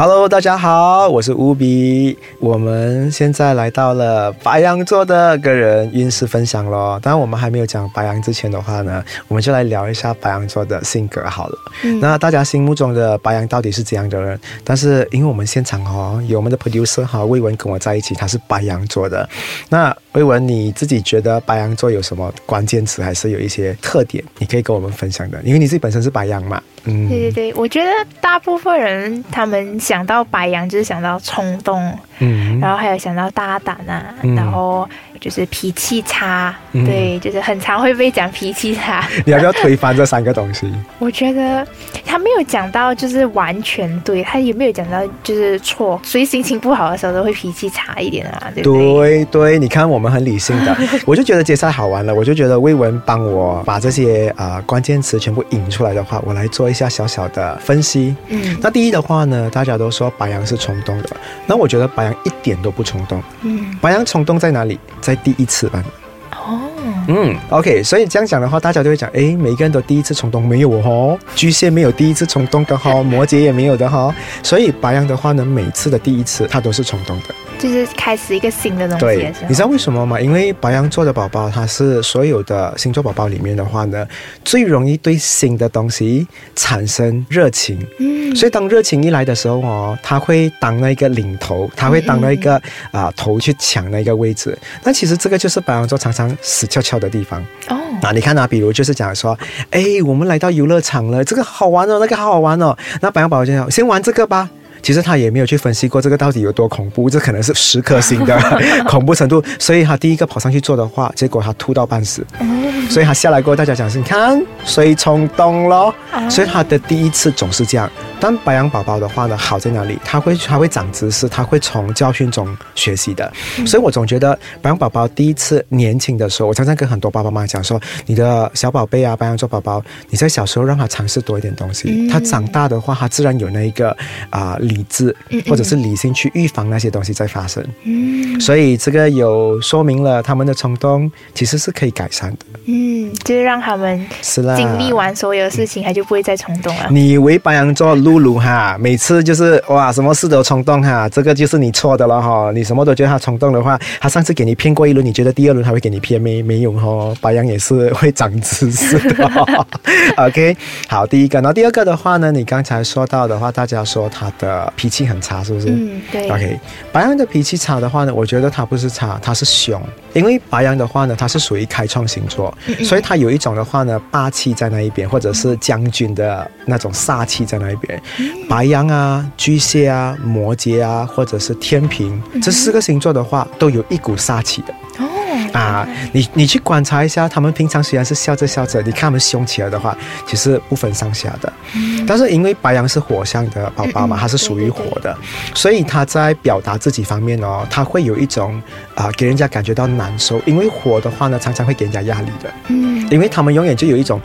Hello，大家好，我是乌比。我们现在来到了白羊座的个人运势分享咯。当然，我们还没有讲白羊之前的话呢，我们就来聊一下白羊座的性格好了。那大家心目中的白羊到底是怎样的人？但是因为我们现场哦，有我们的 producer 哈魏文跟我在一起，他是白羊座的。那魏文，你自己觉得白羊座有什么关键词，还是有一些特点，你可以跟我们分享的？因为你自己本身是白羊嘛。嗯，对对对，我觉得大部分人他们想到白羊就是想到冲动，嗯，然后还有想到大胆啊，然后就是脾气差，对，就是很常会被讲脾气差。你要不要推翻这三个东西？我觉得他没有讲到就是完全对，他也没有讲到就是错，所以心情不好的时候都会脾气差一点啊，对不对？对对，你看我们很理性的，我就觉得接下来好玩了，我就觉得魏文帮我把这些啊关键词全部引出来的话，我来做一下小小的分析。嗯，那第一的话呢，大家都说白羊是冲动的，那我觉得白羊一点都不冲动。嗯，白羊冲动在哪里？在第一次吧。哦，嗯，OK，所以这样讲的话，大家就会讲，哎，每个人都第一次冲动没有哦？巨蟹没有第一次冲动的哈，摩羯也没有的哈，所以白羊的话呢，每次的第一次他都是冲动的。就是开始一个新的东西。对，你知道为什么吗？因为白羊座的宝宝，他是所有的星座宝宝里面的话呢，最容易对新的东西产生热情。嗯，所以当热情一来的时候哦，他会当那个领头，他会当那个啊头去抢那个位置。那其实这个就是白羊座常常死翘翘的地方。哦，那你看啊，比如就是讲说，哎，我们来到游乐场了，这个好玩哦，那个好好玩哦，那白羊宝宝就讲，先玩这个吧。其实他也没有去分析过这个到底有多恐怖，这可能是十颗星的 恐怖程度，所以他第一个跑上去做的话，结果他吐到半死，所以他下来过后，大家讲是，你看谁冲动咯，所以他的第一次总是这样。但白羊宝宝的话呢，好在哪里？他会他会长知识，他会从教训中学习的。所以我总觉得白羊宝宝第一次年轻的时候，我常常跟很多爸爸妈妈讲说，你的小宝贝啊，白羊座宝宝，你在小时候让他尝试多一点东西，他长大的话，他自然有那一个啊理智或者是理性去预防那些东西在发生。嗯，所以这个有说明了他们的冲动其实是可以改善的。嗯，就是让他们是啦，经历完所有事情，他就不会再冲动了。你为白羊座。露露哈，每次就是哇，什么事都冲动哈，这个就是你错的了哈。你什么都觉得他冲动的话，他上次给你骗过一轮，你觉得第二轮他会给你骗没没有哈？白羊也是会长知识的。OK，好，第一个，然后第二个的话呢，你刚才说到的话，大家说他的脾气很差，是不是？嗯，对。OK，白羊的脾气差的话呢，我觉得他不是差，他是凶。因为白羊的话呢，他是属于开创星座，所以他有一种的话呢，霸气在那一边，或者是将军的那种煞气在那一边。白羊啊、巨蟹啊、摩羯啊，或者是天平这四个星座的话，都有一股煞气的。啊，你你去观察一下，他们平常虽然是笑着笑着，你看他们凶起来的话，其实不分上下的。但是因为白羊是火象的宝宝嘛，他是属于火的，所以他在表达自己方面哦，他会有一种啊，给人家感觉到难受。因为火的话呢，常常会给人家压力的。嗯，因为他们永远就有一种。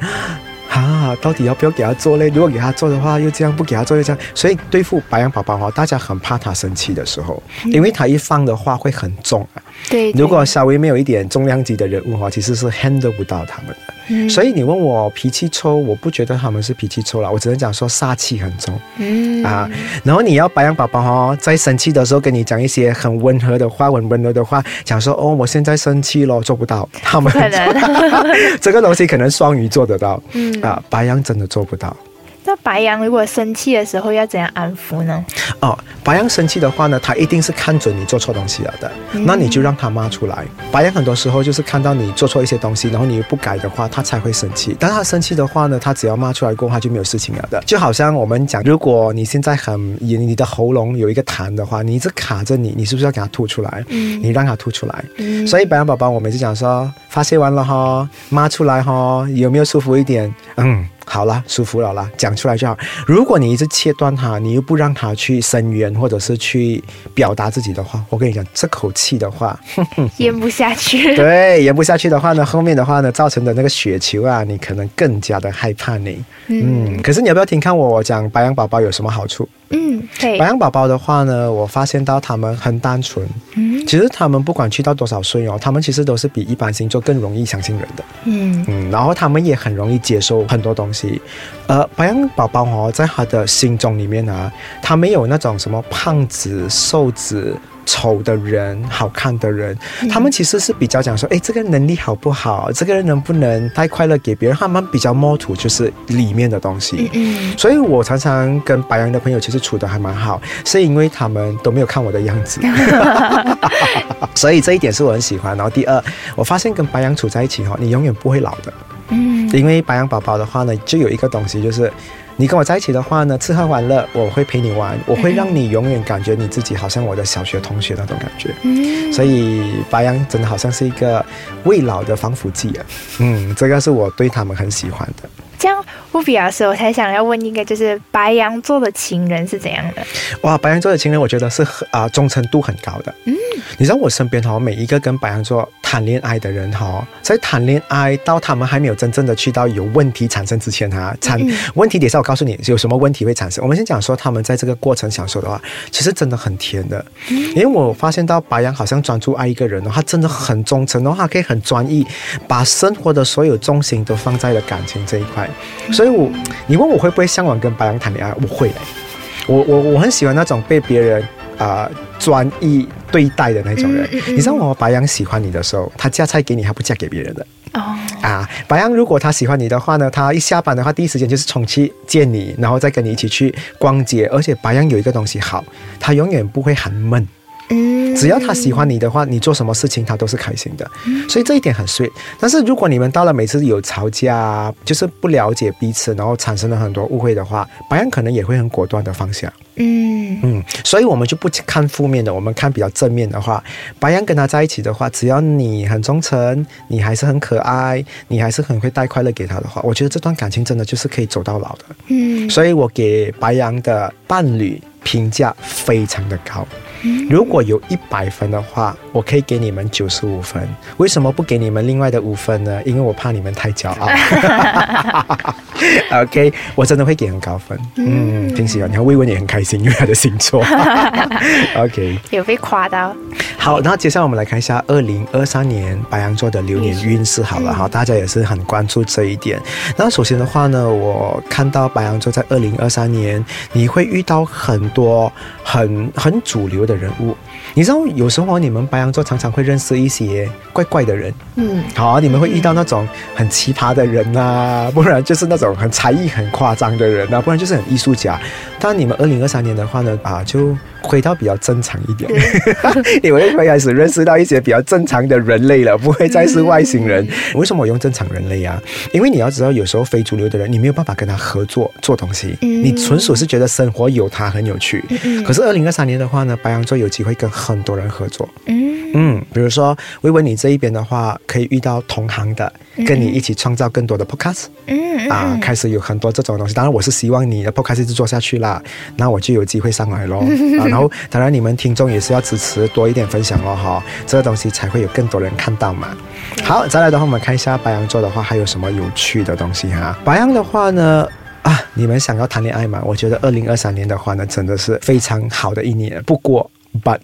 啊，到底要不要给他做嘞？如果给他做的话，又这样；不给他做又这样。所以对付白羊宝宝哈，大家很怕他生气的时候，因为他一放的话会很重啊。对，如果稍微没有一点重量级的人物哈，其实是 handle 不到他们的。嗯，所以你问我脾气臭，我不觉得他们是脾气臭了，我只能讲说煞气很重。嗯啊，然后你要白羊宝宝哦，在生气的时候跟你讲一些很温和的话，很温柔的话，讲说哦，我现在生气了，做不到。他们 这个东西可能双鱼做得到。嗯啊，白羊真的做不到。那白羊如果生气的时候要怎样安抚呢？哦，白羊生气的话呢，他一定是看准你做错东西了的，那你就让他骂出来。白羊很多时候就是看到你做错一些东西，然后你又不改的话，他才会生气。但他生气的话呢，他只要骂出来过后，他就没有事情了的。就好像我们讲，如果你现在很你你的喉咙有一个痰的话，你一直卡着你，你是不是要给他吐出来？嗯，你让他吐出来。嗯，所以白羊宝宝，我每次讲说发泄完了哈，骂出来哈，有没有舒服一点？嗯。好了，舒服了啦，讲出来就好。如果你一直切断他，你又不让他去伸冤或者是去表达自己的话，我跟你讲，这口气的话，咽不下去。对，咽不下去的话呢，后面的话呢，造成的那个雪球啊，你可能更加的害怕你。嗯，可是你要不要听看我讲白羊宝宝有什么好处？嗯，对。白羊宝宝的话呢，我发现到他们很单纯。嗯，其实他们不管去到多少岁哦，他们其实都是比一般星座更容易相信人的。嗯嗯，然后他们也很容易接受很多东西。呃，白羊宝宝哦，在他的心中里面啊，他没有那种什么胖子、瘦子。丑的人，好看的人，他们其实是比较讲说，哎，这个能力好不好？这个人能不能带快乐给别人？他们比较摸土，就是里面的东西。嗯，所以我常常跟白羊的朋友其实处的还蛮好，是因为他们都没有看我的样子，所以这一点是我很喜欢。然后第二，我发现跟白羊处在一起哈，你永远不会老的。嗯，因为白羊宝宝的话呢，就有一个东西就是。你跟我在一起的话呢，吃喝玩乐，我会陪你玩，我会让你永远感觉你自己好像我的小学同学那种感觉。嗯，所以白羊真的好像是一个未老的防腐剂啊。嗯，这个是我对他们很喜欢的。这样乌比较时，我才想要问一个，就是白羊座的情人是怎样的？哇，白羊座的情人，我觉得是啊，忠诚度很高的。嗯，你知道我身边哈，每一个跟白羊座谈恋爱的人哈，在谈恋爱到他们还没有真正的去到有问题产生之前哈，产问题点下，我告诉你有什么问题会产生。我们先讲说他们在这个过程享受的话，其实真的很甜的。因为我发现到白羊好像专注爱一个人哦，他真的很忠诚的话，可以很专一，把生活的所有重心都放在了感情这一块。所以，我你问我会不会向往跟白羊谈恋爱？我会，我我我很喜欢那种被别人啊专一对待的那种人。你知道，我白羊喜欢你的时候，他嫁菜给你，他不嫁给别人的哦。啊，白羊如果他喜欢你的话呢，他一下班的话，第一时间就是冲去见你，然后再跟你一起去逛街。而且白羊有一个东西好，他永远不会很闷。嗯，只要他喜欢你的话，你做什么事情他都是开心的，所以这一点很 sweet。但是如果你们到了每次有吵架，就是不了解彼此，然后产生了很多误会的话，白羊可能也会很果断的放下。嗯嗯，所以我们就不看负面的，我们看比较正面的话，白羊跟他在一起的话，只要你很忠诚，你还是很可爱，你还是很会带快乐给他的话，我觉得这段感情真的就是可以走到老的。嗯，所以我给白羊的伴侣评价非常的高。如果有一百分的话，我可以给你们九十五分。为什么不给你们另外的五分呢？因为我怕你们太骄傲。OK，我真的会给很高分。嗯，挺喜欢。你看魏文也很开心，因为他的星座。OK，有被夸到。好，那接下来我们来看一下二零二三年白羊座的流年运势。好了哈，大家也是很关注这一点。那首先的话呢，我看到白羊座在二零二三年你会遇到很多很很主流的。人物，你知道有时候你们白羊座常常会认识一些怪怪的人，嗯，好，你们会遇到那种很奇葩的人呐，不然就是那种很才艺很夸张的人呐，不然就是很艺术家。但你们二零二三年的话呢，啊，就回到比较正常一点，你们会开始认识到一些比较正常的人类了，不会再是外星人。为什么我用正常人类啊？因为你要知道，有时候非主流的人，你没有办法跟他合作做东西，你纯属是觉得生活有他很有趣。可是二零二三年的话呢，白羊。座有机会跟很多人合作，嗯嗯，比如说微微你这一边的话，可以遇到同行的，跟你一起创造更多的 podcast，嗯啊，开始有很多这种东西。当然，我是希望你的 podcast 一直做下去啦，那我就有机会上来咯。啊。然后，当然你们听众也是要支持多一点分享哦，哈，这个东西才会有更多人看到嘛。好，再来的话，我们看一下白羊座的话，还有什么有趣的东西哈？白羊的话呢？啊，你们想要谈恋爱吗？我觉得二零二三年的话呢，真的是非常好的一年。不过，but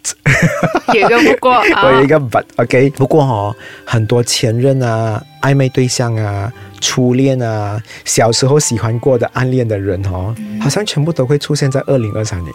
有一个不过，我有一个 but，OK。不过哦，很多前任啊、暧昧对象啊、初恋啊、小时候喜欢过的暗恋的人哦，好像全部都会出现在二零二三年。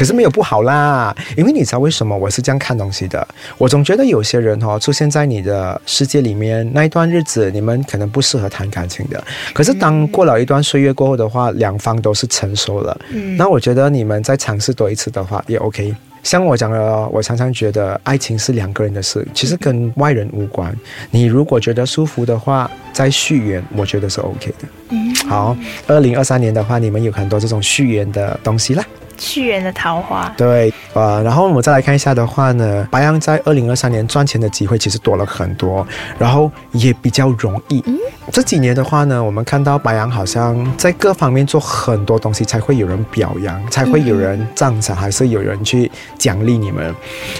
可是没有不好啦，因为你知道为什么我是这样看东西的？我总觉得有些人哈出现在你的世界里面那一段日子，你们可能不适合谈感情的。可是当过了一段岁月过后的话，两方都是成熟了，嗯，那我觉得你们再尝试多一次的话也 OK。像我讲的，我常常觉得爱情是两个人的事，其实跟外人无关。你如果觉得舒服的话，再续缘，我觉得是 OK 的。嗯，好，二零二三年的话，你们有很多这种续缘的东西啦。去人的桃花。对，呃，然后我们再来看一下的话呢，白羊在二零二三年赚钱的机会其实多了很多，然后也比较容易。嗯，这几年的话呢，我们看到白羊好像在各方面做很多东西，才会有人表扬，才会有人赞赏，还是有人去奖励你们。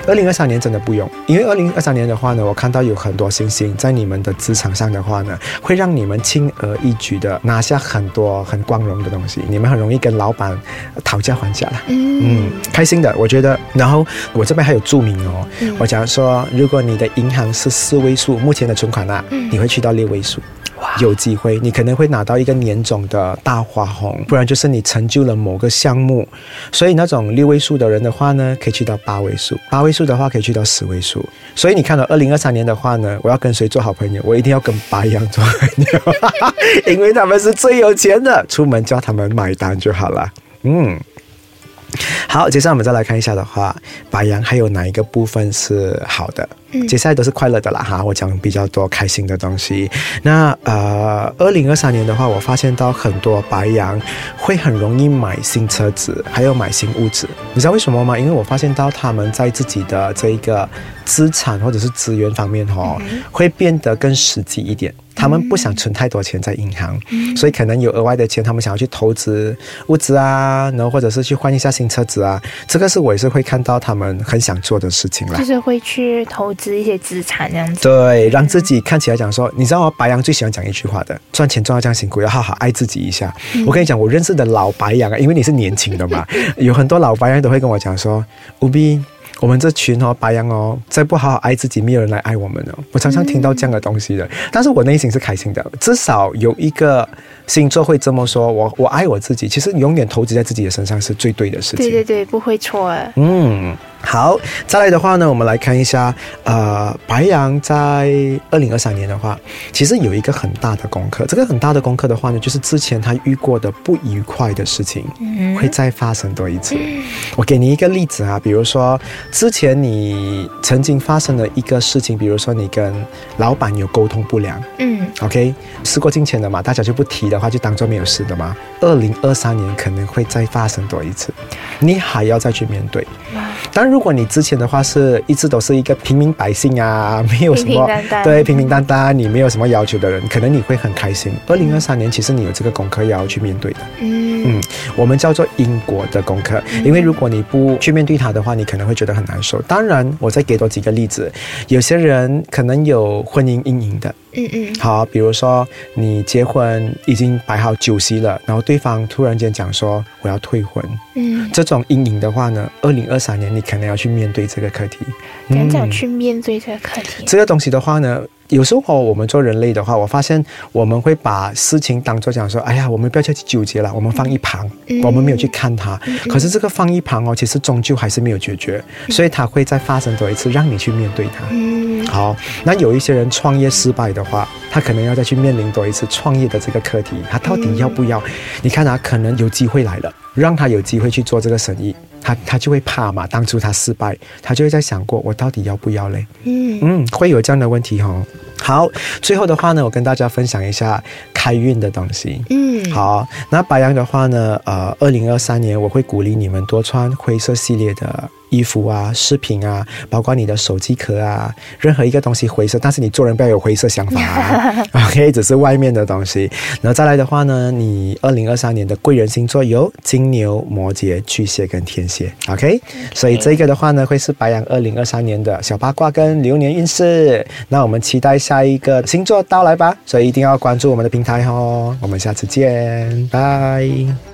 二零二三年真的不用，因为二零二三年的话呢，我看到有很多星星在你们的职场上的话呢，会让你们轻而易举的拿下很多很光荣的东西，你们很容易跟老板讨价还价了。嗯，开心的，我觉得。然后我这边还有注明哦，我假如说，如果你的银行是四位数，目前的存款啊，你会去到六位数。有机会，你可能会拿到一个年总的大花红，不然就是你成就了某个项目。所以那种六位数的人的话呢，可以去到八位数；八位数的话，可以去到十位数。所以你看到二零二三年的话呢，我要跟谁做好朋友？我一定要跟白羊做朋友，因为他们是最有钱的。出门叫他们买单就好了。嗯。好，接下来我们再来看一下的话，白羊还有哪一个部分是好的？嗯，接下来都是快乐的啦哈。我讲比较多开心的东西。那呃，二零二三年的话，我发现到很多白羊会很容易买新车子，还有买新屋子。你知道为什么吗？因为我发现到他们在自己的这一个资产或者是资源方面哈，会变得更实际一点。他们不想存太多钱在银行，所以可能有额外的钱，他们想要去投资物资啊，然后或者是去换一下新车子啊。这个是我也是会看到他们很想做的事情啦，就是会去投资一些资产这样子。对，让自己看起来讲说，你知道吗？白羊最喜欢讲一句话的：赚钱赚到这样辛苦，要好好爱自己一下。我跟你讲，我认识的老白羊啊，因为你是年轻的嘛，有很多老白羊都会跟我讲说，务必。我们这群哦，白羊哦，再不好好爱自己，没有人来爱我们了。我常常听到这样的东西的，但是我内心是开心的，至少有一个星座会这么说。我我爱我自己，其实永远投资在自己的身上是最对的事情。对对对，不会错。嗯。好，再来的话呢，我们来看一下，呃，白羊在二零二三年的话，其实有一个很大的功课。这个很大的功课的话呢，就是之前他遇过的不愉快的事情，会再发生多一次。我给你一个例子啊，比如说之前你曾经发生的一个事情，比如说你跟老板有沟通不良，嗯，OK，事过境迁的嘛，大家就不提的话，就当做没有事的嘛。二零二三年可能会再发生多一次，你还要再去面对。但如果你之前的话是一直都是一个平民百姓啊，没有什么对平平淡淡，你没有什么要求的人，可能你会很开心。二零二三年其实你有这个功课要去面对的，嗯嗯，我们叫做因果的功课，因为如果你不去面对它的话，你可能会觉得很难受。当然，我再给多几个例子，有些人可能有婚姻阴影的。嗯嗯，好，比如说你结婚已经摆好酒席了，然后对方突然间讲说我要退婚，嗯，这种阴影的话呢，二零二三年你可能要去面对这个课题，赶早去面对这个课题，这个东西的话呢。有时候我们做人类的话，我发现我们会把事情当做讲说，哎呀，我们不要再去纠结了，我们放一旁，我们没有去看它。可是这个放一旁哦，其实终究还是没有解决，所以它会再发生多一次，让你去面对它。好，那有一些人创业失败的话，他可能要再去面临多一次创业的这个课题，他到底要不要？你看他可能有机会来了，让他有机会去做这个生意。他他就会怕嘛，当初他失败，他就会在想过，我到底要不要嘞？嗯嗯，会有这样的问题哈。好，最后的话呢，我跟大家分享一下开运的东西。嗯，好，那白羊的话呢，呃，二零二三年我会鼓励你们多穿灰色系列的。衣服啊，饰品啊，包括你的手机壳啊，任何一个东西灰色，但是你做人不要有灰色想法啊。OK，只是外面的东西。然后再来的话呢，你二零二三年的贵人星座有金牛、摩羯、巨蟹跟天蝎。OK，所以这个的话呢，会是白羊二零二三年的小八卦跟流年运势。那我们期待下一个星座到来吧，所以一定要关注我们的平台哦。我们下次见，拜。